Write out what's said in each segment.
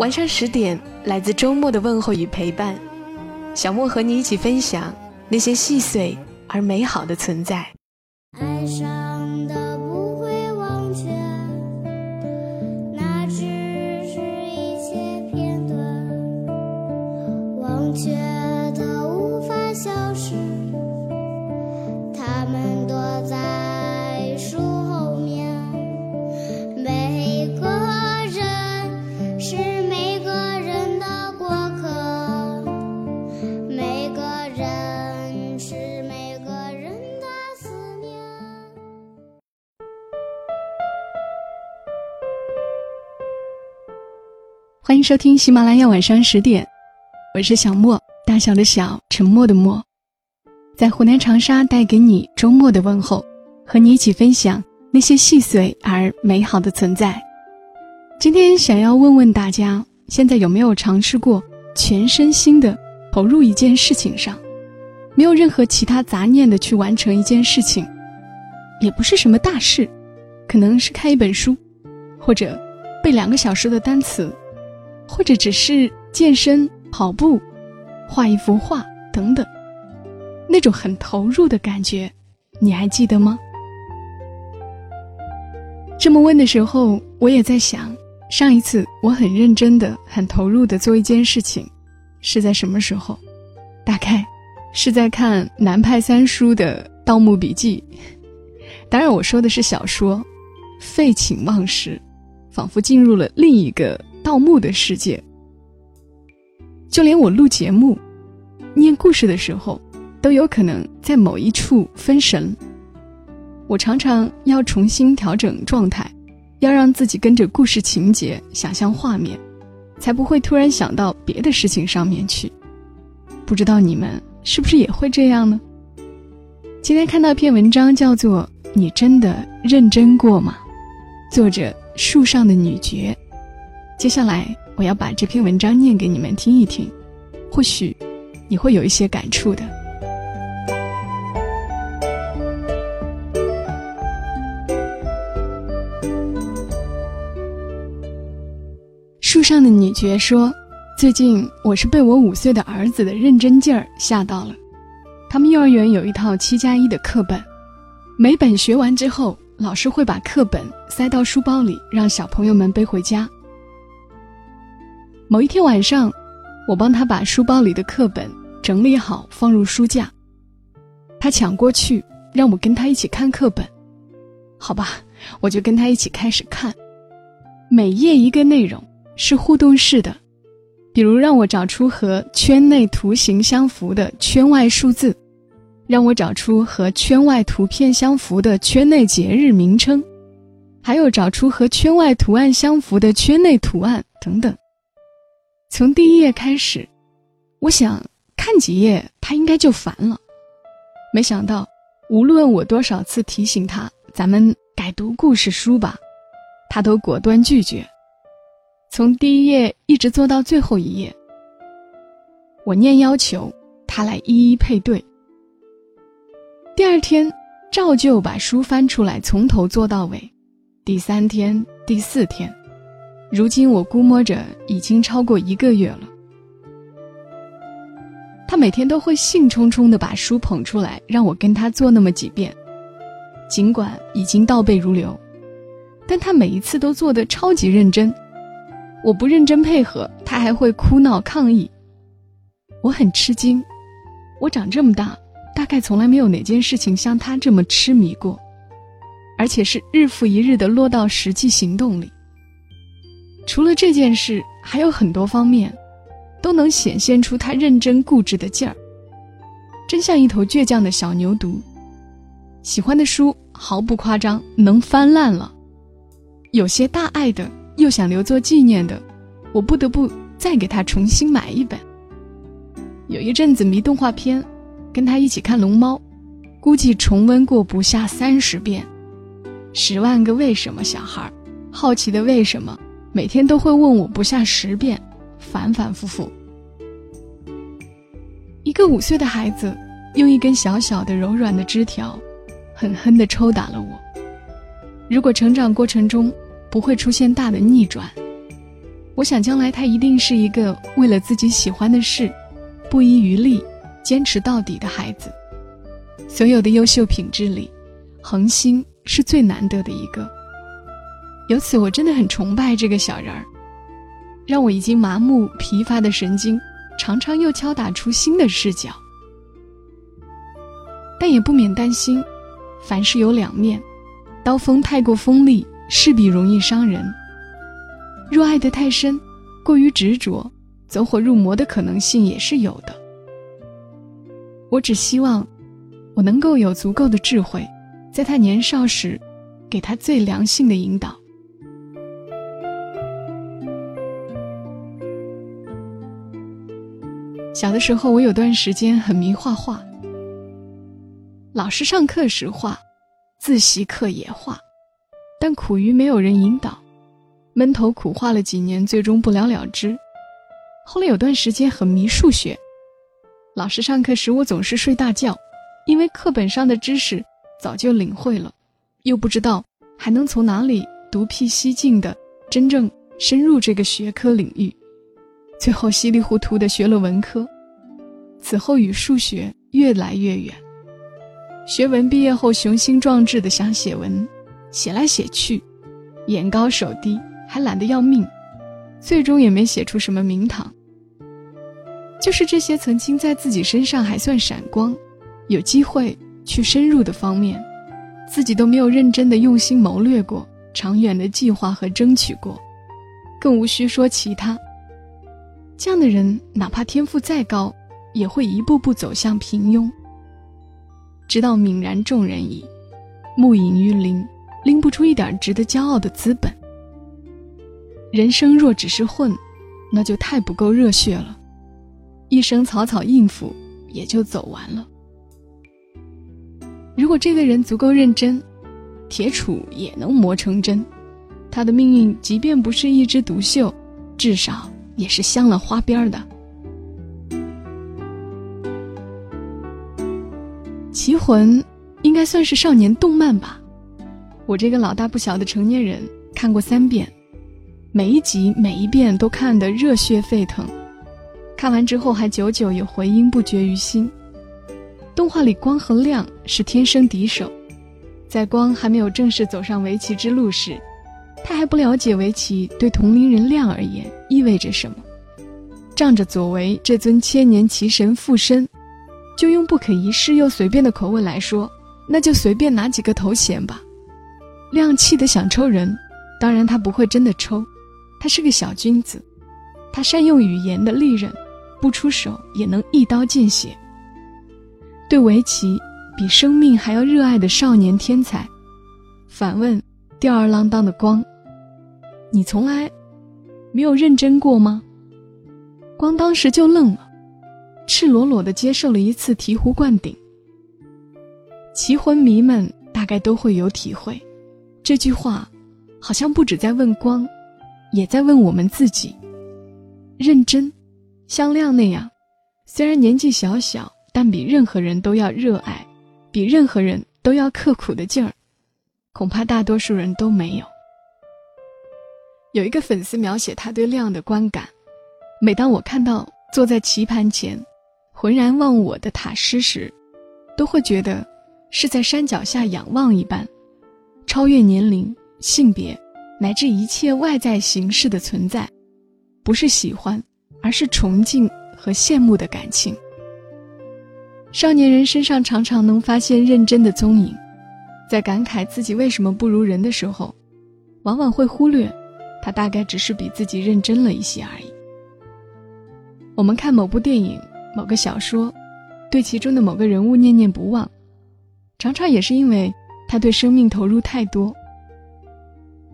晚上十点，来自周末的问候与陪伴，小莫和你一起分享那些细碎而美好的存在。爱上迎收听喜马拉雅晚上十点，我是小莫，大小的小，沉默的默，在湖南长沙带给你周末的问候，和你一起分享那些细碎而美好的存在。今天想要问问大家，现在有没有尝试过全身心的投入一件事情上，没有任何其他杂念的去完成一件事情，也不是什么大事，可能是看一本书，或者背两个小时的单词。或者只是健身、跑步、画一幅画等等，那种很投入的感觉，你还记得吗？这么问的时候，我也在想，上一次我很认真的、很投入的做一件事情，是在什么时候？大概是在看南派三叔的《盗墓笔记》，当然我说的是小说，废寝忘食，仿佛进入了另一个。盗墓的世界，就连我录节目、念故事的时候，都有可能在某一处分神。我常常要重新调整状态，要让自己跟着故事情节想象画面，才不会突然想到别的事情上面去。不知道你们是不是也会这样呢？今天看到一篇文章，叫做《你真的认真过吗》，作者树上的女爵。接下来我要把这篇文章念给你们听一听，或许你会有一些感触的。树上的女爵说：“最近我是被我五岁的儿子的认真劲儿吓到了。他们幼儿园有一套七加一的课本，每本学完之后，老师会把课本塞到书包里，让小朋友们背回家。”某一天晚上，我帮他把书包里的课本整理好，放入书架。他抢过去，让我跟他一起看课本。好吧，我就跟他一起开始看。每页一个内容，是互动式的，比如让我找出和圈内图形相符的圈外数字，让我找出和圈外图片相符的圈内节日名称，还有找出和圈外图案相符的圈内图案等等。从第一页开始，我想看几页他应该就烦了。没想到，无论我多少次提醒他，咱们改读故事书吧，他都果断拒绝。从第一页一直做到最后一页，我念要求，他来一一配对。第二天，照旧把书翻出来，从头做到尾。第三天、第四天。如今我估摸着已经超过一个月了。他每天都会兴冲冲地把书捧出来，让我跟他做那么几遍。尽管已经倒背如流，但他每一次都做得超级认真。我不认真配合，他还会哭闹抗议。我很吃惊，我长这么大，大概从来没有哪件事情像他这么痴迷过，而且是日复一日地落到实际行动里。除了这件事，还有很多方面，都能显现出他认真固执的劲儿。真像一头倔强的小牛犊，喜欢的书毫不夸张能翻烂了，有些大爱的又想留作纪念的，我不得不再给他重新买一本。有一阵子迷动画片，跟他一起看《龙猫》，估计重温过不下三十遍。十万个为什么，小孩好奇的为什么，每天都会问我不下十遍，反反复复。一个五岁的孩子，用一根小小的柔软的枝条，狠狠地抽打了我。如果成长过程中不会出现大的逆转，我想将来他一定是一个为了自己喜欢的事，不遗余力、坚持到底的孩子。所有的优秀品质里，恒心是最难得的一个。由此，我真的很崇拜这个小人儿，让我已经麻木疲乏的神经。常常又敲打出新的视角，但也不免担心，凡事有两面，刀锋太过锋利，势必容易伤人。若爱得太深，过于执着，走火入魔的可能性也是有的。我只希望，我能够有足够的智慧，在他年少时，给他最良性的引导。小的时候，我有段时间很迷画画。老师上课时画，自习课也画，但苦于没有人引导，闷头苦画了几年，最终不了了之。后来有段时间很迷数学，老师上课时我总是睡大觉，因为课本上的知识早就领会了，又不知道还能从哪里独辟蹊径的真正深入这个学科领域。最后稀里糊涂的学了文科，此后与数学越来越远。学文毕业后雄心壮志的想写文，写来写去，眼高手低，还懒得要命，最终也没写出什么名堂。就是这些曾经在自己身上还算闪光，有机会去深入的方面，自己都没有认真的用心谋略过，长远的计划和争取过，更无需说其他。这样的人，哪怕天赋再高，也会一步步走向平庸。直到泯然众人矣，木隐于林，拎不出一点值得骄傲的资本。人生若只是混，那就太不够热血了。一生草草应付，也就走完了。如果这个人足够认真，铁杵也能磨成针。他的命运，即便不是一枝独秀，至少。也是镶了花边的。《棋魂》应该算是少年动漫吧，我这个老大不小的成年人看过三遍，每一集每一遍都看得热血沸腾，看完之后还久久有回音不绝于心。动画里光和亮是天生敌手，在光还没有正式走上围棋之路时。他还不了解围棋对同龄人亮而言意味着什么，仗着左为这尊千年奇神附身，就用不可一世又随便的口吻来说，那就随便拿几个头衔吧。亮气的想抽人，当然他不会真的抽，他是个小君子，他善用语言的利刃，不出手也能一刀见血。对围棋比生命还要热爱的少年天才，反问吊儿郎当的光。你从来没有认真过吗？光当时就愣了，赤裸裸的接受了一次醍醐灌顶。棋魂迷们大概都会有体会，这句话好像不止在问光，也在问我们自己。认真，像亮那样，虽然年纪小小，但比任何人都要热爱，比任何人都要刻苦的劲儿，恐怕大多数人都没有。有一个粉丝描写他对亮的观感：每当我看到坐在棋盘前，浑然忘我的塔师时，都会觉得是在山脚下仰望一般，超越年龄、性别，乃至一切外在形式的存在，不是喜欢，而是崇敬和羡慕的感情。少年人身上常常能发现认真的踪影，在感慨自己为什么不如人的时候，往往会忽略。他大概只是比自己认真了一些而已。我们看某部电影、某个小说，对其中的某个人物念念不忘，常常也是因为他对生命投入太多。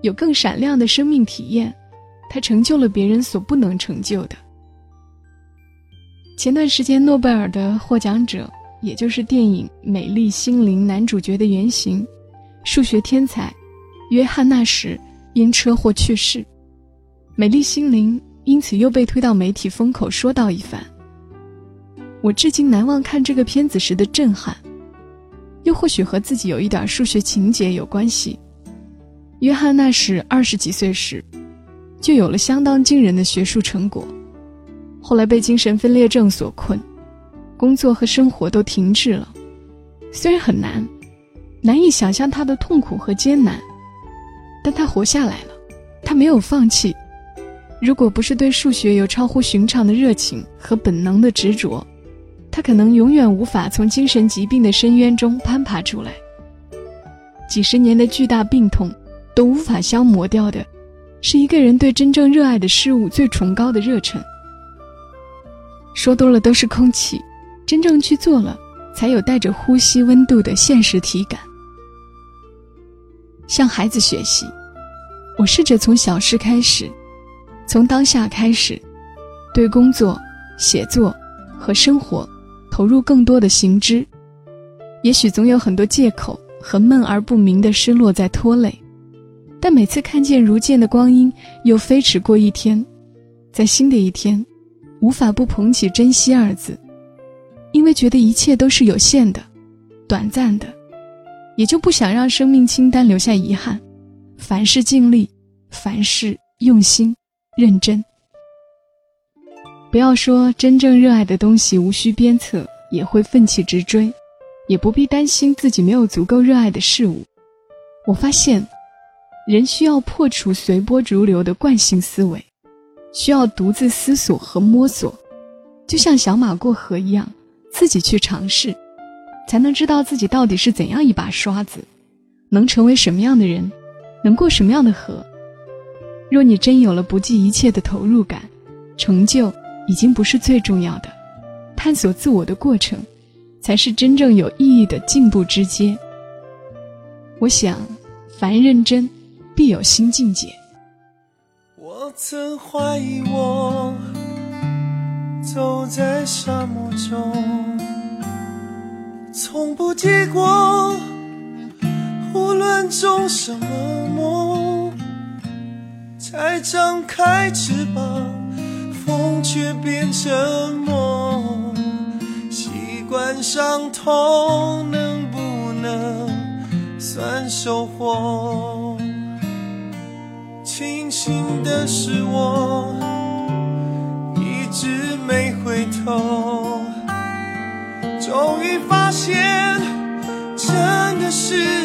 有更闪亮的生命体验，他成就了别人所不能成就的。前段时间，诺贝尔的获奖者，也就是电影《美丽心灵》男主角的原型，数学天才约翰纳什因车祸去世，《美丽心灵》因此又被推到媒体风口说道一番。我至今难忘看这个片子时的震撼，又或许和自己有一点数学情节有关系。约翰那时二十几岁时，就有了相当惊人的学术成果，后来被精神分裂症所困，工作和生活都停滞了。虽然很难，难以想象他的痛苦和艰难，但他活下来了，他没有放弃。如果不是对数学有超乎寻常的热情和本能的执着，他可能永远无法从精神疾病的深渊中攀爬出来。几十年的巨大病痛都无法消磨掉的，是一个人对真正热爱的事物最崇高的热忱。说多了都是空气，真正去做了，才有带着呼吸温度的现实体感。向孩子学习，我试着从小事开始，从当下开始，对工作、写作和生活。投入更多的行知，也许总有很多借口和闷而不明的失落在拖累，但每次看见如箭的光阴又飞驰过一天，在新的一天，无法不捧起珍惜二字，因为觉得一切都是有限的、短暂的，也就不想让生命清单留下遗憾，凡事尽力，凡事用心认真。不要说真正热爱的东西无需鞭策也会奋起直追，也不必担心自己没有足够热爱的事物。我发现，人需要破除随波逐流的惯性思维，需要独自思索和摸索，就像小马过河一样，自己去尝试，才能知道自己到底是怎样一把刷子，能成为什么样的人，能过什么样的河。若你真有了不计一切的投入感，成就。已经不是最重要的，探索自我的过程，才是真正有意义的进步之阶。我想，凡认真，必有新境界。我曾怀疑我走在沙漠中，从不结果，无论种什么梦，才张开翅膀。风却变成梦，习惯伤痛，能不能算收获？庆幸的是，我一直没回头，终于发现，真的是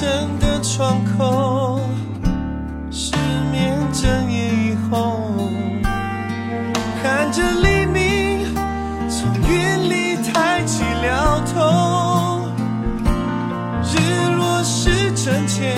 真的窗口失眠整夜以后看着黎明从云里抬起了头日落是真天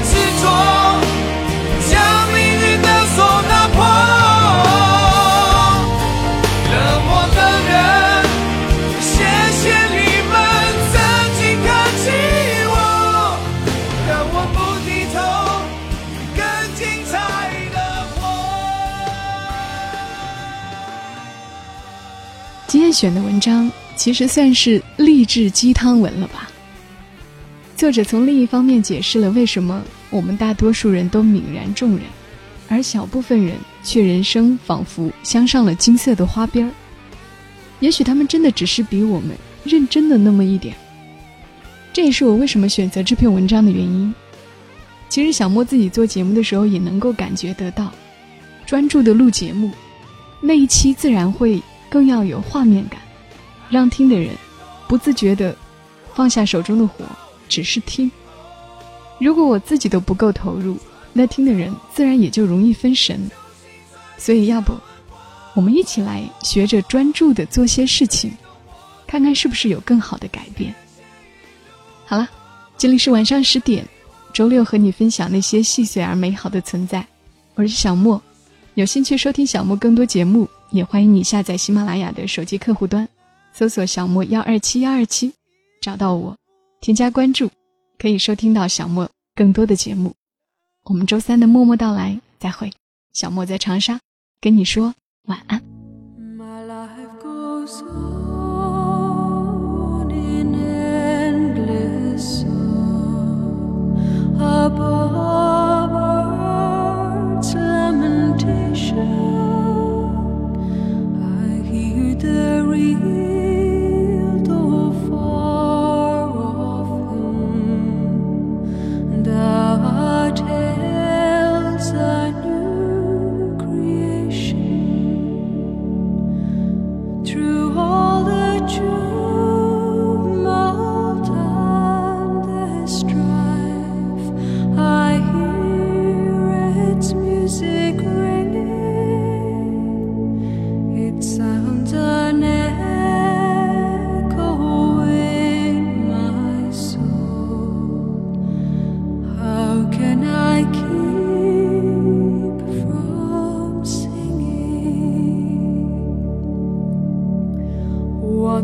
执着将命运的锁打破冷漠的人谢谢你们曾经看起我我不低头更精彩的今天选的文章其实算是励志鸡汤文了吧？作者从另一方面解释了为什么我们大多数人都泯然众人，而小部分人却人生仿佛镶上了金色的花边儿。也许他们真的只是比我们认真的那么一点。这也是我为什么选择这篇文章的原因。其实小莫自己做节目的时候也能够感觉得到，专注的录节目，那一期自然会更要有画面感，让听的人不自觉的放下手中的活，只是听。如果我自己都不够投入，那听的人自然也就容易分神。所以要不。我们一起来学着专注的做些事情，看看是不是有更好的改变。好了，这里是晚上十点，周六和你分享那些细碎而美好的存在。我是小莫，有兴趣收听小莫更多节目，也欢迎你下载喜马拉雅的手机客户端，搜索“小莫幺二七幺二七”，找到我，添加关注，可以收听到小莫更多的节目。我们周三的默默到来，再会。小莫在长沙跟你说。晚安。through all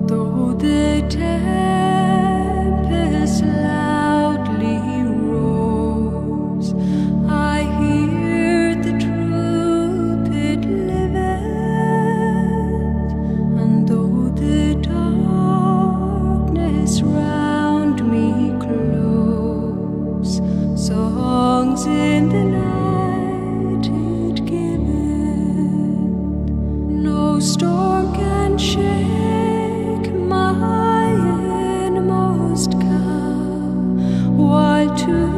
都得摘 to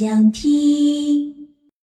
想听。